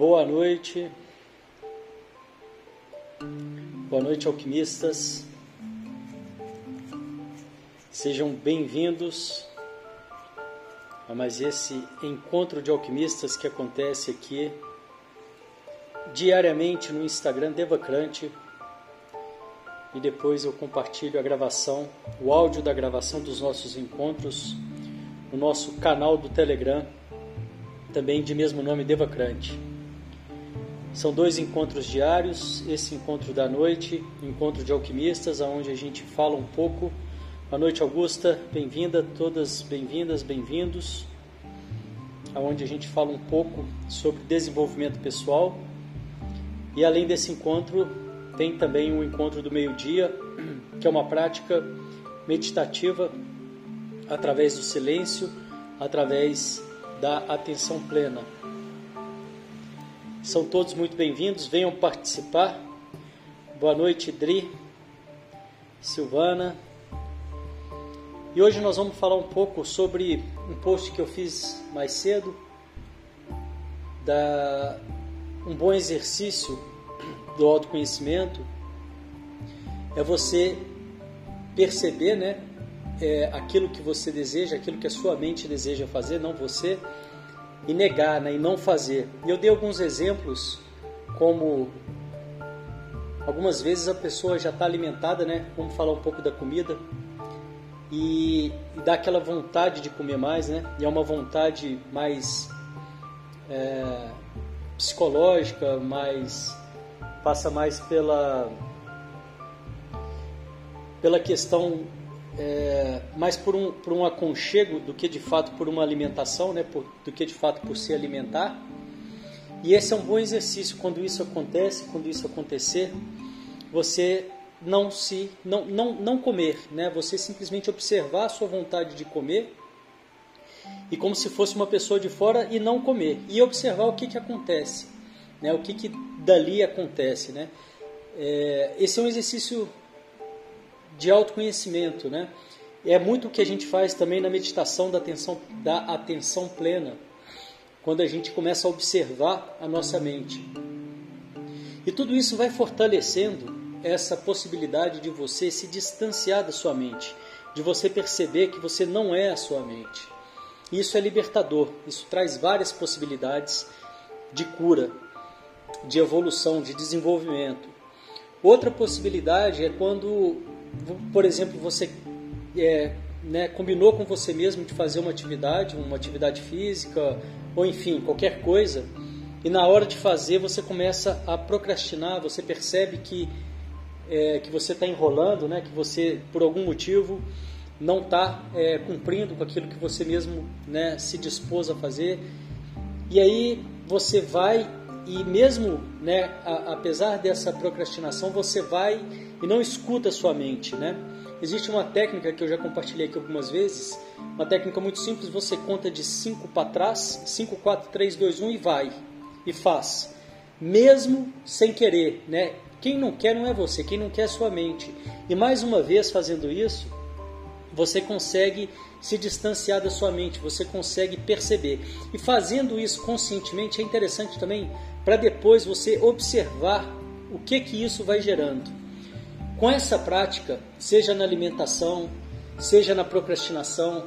Boa noite. Boa noite, alquimistas. Sejam bem-vindos a mais esse encontro de alquimistas que acontece aqui diariamente no Instagram Devacrante. E depois eu compartilho a gravação, o áudio da gravação dos nossos encontros no nosso canal do Telegram, também de mesmo nome Devacrante. São dois encontros diários, esse encontro da noite, encontro de alquimistas, onde a gente fala um pouco. Boa noite, Augusta, bem-vinda, todas bem-vindas, bem-vindos. Onde a gente fala um pouco sobre desenvolvimento pessoal. E além desse encontro, tem também um encontro do meio-dia, que é uma prática meditativa através do silêncio, através da atenção plena. São todos muito bem-vindos, venham participar. Boa noite, Dri, Silvana. E hoje nós vamos falar um pouco sobre um post que eu fiz mais cedo, da um bom exercício do autoconhecimento é você perceber, né, é, aquilo que você deseja, aquilo que a sua mente deseja fazer, não você e negar, né, e não fazer. E eu dei alguns exemplos, como algumas vezes a pessoa já está alimentada, né? Vamos falar um pouco da comida e, dá aquela vontade de comer mais, né? E é uma vontade mais é, psicológica, mais passa mais pela pela questão é, mais por um, por um aconchego do que de fato por uma alimentação, né, por, do que de fato por se alimentar. E esse é um bom exercício quando isso acontece, quando isso acontecer, você não se não, não, não comer, né? Você simplesmente observar a sua vontade de comer e como se fosse uma pessoa de fora e não comer e observar o que, que acontece, né? O que, que dali acontece, né? É, esse é um exercício de autoconhecimento, né? É muito o que a gente faz também na meditação da atenção, da atenção plena, quando a gente começa a observar a nossa mente. E tudo isso vai fortalecendo essa possibilidade de você se distanciar da sua mente, de você perceber que você não é a sua mente. Isso é libertador, isso traz várias possibilidades de cura, de evolução, de desenvolvimento. Outra possibilidade é quando por exemplo, você é, né, combinou com você mesmo de fazer uma atividade, uma atividade física, ou enfim, qualquer coisa, e na hora de fazer você começa a procrastinar, você percebe que, é, que você está enrolando, né, que você, por algum motivo, não está é, cumprindo com aquilo que você mesmo né, se dispôs a fazer, e aí você vai e mesmo, né, a, apesar dessa procrastinação, você vai e não escuta a sua mente, né? Existe uma técnica que eu já compartilhei aqui algumas vezes, uma técnica muito simples, você conta de 5 para trás, 5, 4, 3, 2, 1 e vai, e faz. Mesmo sem querer, né? Quem não quer não é você, quem não quer é sua mente. E mais uma vez fazendo isso, você consegue se distanciar da sua mente, você consegue perceber. E fazendo isso conscientemente é interessante também para depois você observar o que que isso vai gerando. Com essa prática, seja na alimentação, seja na procrastinação,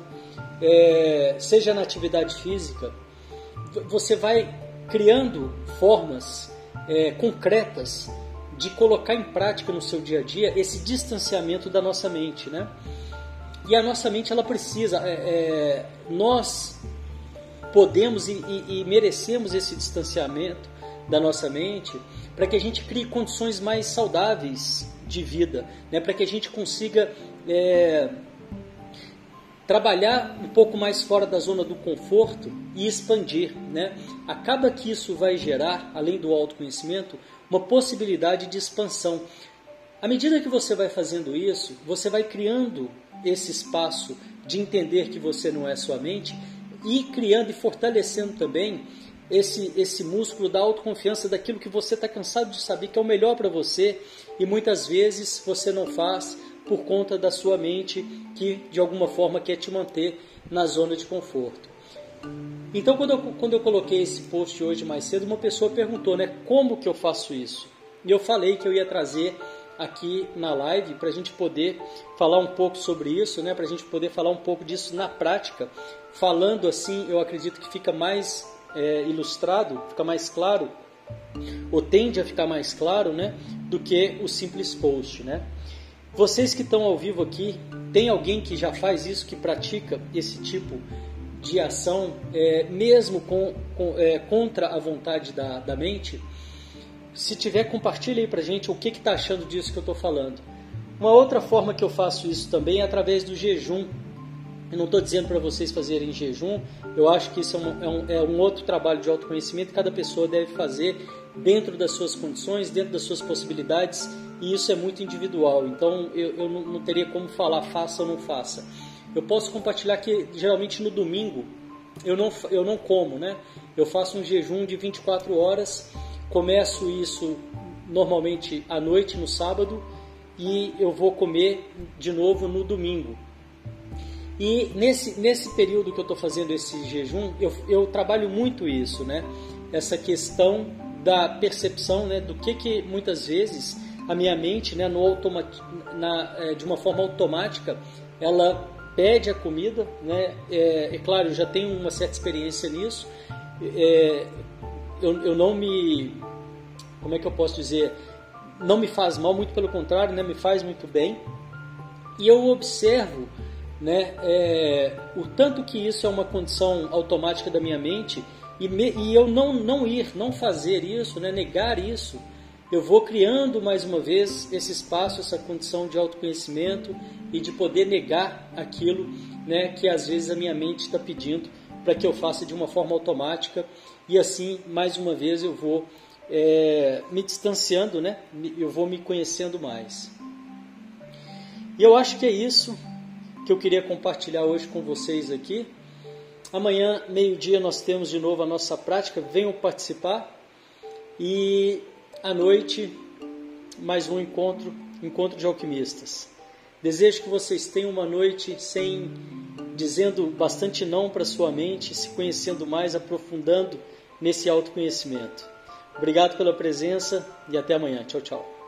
é, seja na atividade física, você vai criando formas é, concretas de colocar em prática no seu dia a dia esse distanciamento da nossa mente, né? E a nossa mente ela precisa, é, é nós podemos e, e, e merecemos esse distanciamento da nossa mente para que a gente crie condições mais saudáveis de vida, né? para que a gente consiga é, trabalhar um pouco mais fora da zona do conforto e expandir. Né? Acaba que isso vai gerar, além do autoconhecimento, uma possibilidade de expansão. À medida que você vai fazendo isso, você vai criando esse espaço de entender que você não é sua mente e criando e fortalecendo também esse, esse músculo da autoconfiança daquilo que você está cansado de saber que é o melhor para você e muitas vezes você não faz por conta da sua mente que de alguma forma quer te manter na zona de conforto. Então, quando eu, quando eu coloquei esse post hoje mais cedo, uma pessoa perguntou, né, como que eu faço isso? E eu falei que eu ia trazer aqui na live para a gente poder falar um pouco sobre isso, né, para a gente poder falar um pouco disso na prática. Falando assim, eu acredito que fica mais é, ilustrado, fica mais claro, ou tende a ficar mais claro, né, do que o simples post, né. Vocês que estão ao vivo aqui, tem alguém que já faz isso, que pratica esse tipo de ação, é, mesmo com, com é, contra a vontade da, da mente? Se tiver, compartilha aí pra gente o que está achando disso que eu estou falando. Uma outra forma que eu faço isso também é através do jejum. Eu não estou dizendo para vocês fazerem jejum, eu acho que isso é um, é, um, é um, outro trabalho de autoconhecimento que cada pessoa deve fazer dentro das suas condições, dentro das suas possibilidades, e isso é muito individual. Então eu, eu não, não teria como falar faça ou não faça. Eu posso compartilhar que geralmente no domingo eu não, eu não como, né? Eu faço um jejum de 24 horas Começo isso normalmente à noite no sábado e eu vou comer de novo no domingo. E nesse, nesse período que eu estou fazendo esse jejum, eu, eu trabalho muito isso, né? Essa questão da percepção, né? Do que que muitas vezes a minha mente, né? No automa na, é, de uma forma automática, ela pede a comida, né? É, é claro, eu já tenho uma certa experiência nisso. É, eu, eu não me. Como é que eu posso dizer? Não me faz mal, muito pelo contrário, né, me faz muito bem. E eu observo né, é, o tanto que isso é uma condição automática da minha mente e, me, e eu não, não ir, não fazer isso, né, negar isso, eu vou criando mais uma vez esse espaço, essa condição de autoconhecimento e de poder negar aquilo né, que às vezes a minha mente está pedindo para que eu faça de uma forma automática e assim, mais uma vez, eu vou é, me distanciando, né? eu vou me conhecendo mais. E eu acho que é isso que eu queria compartilhar hoje com vocês aqui. Amanhã, meio-dia, nós temos de novo a nossa prática. Venham participar. E à noite, mais um encontro encontro de alquimistas. Desejo que vocês tenham uma noite sem dizendo bastante não para sua mente, se conhecendo mais, aprofundando nesse autoconhecimento. Obrigado pela presença e até amanhã. Tchau, tchau.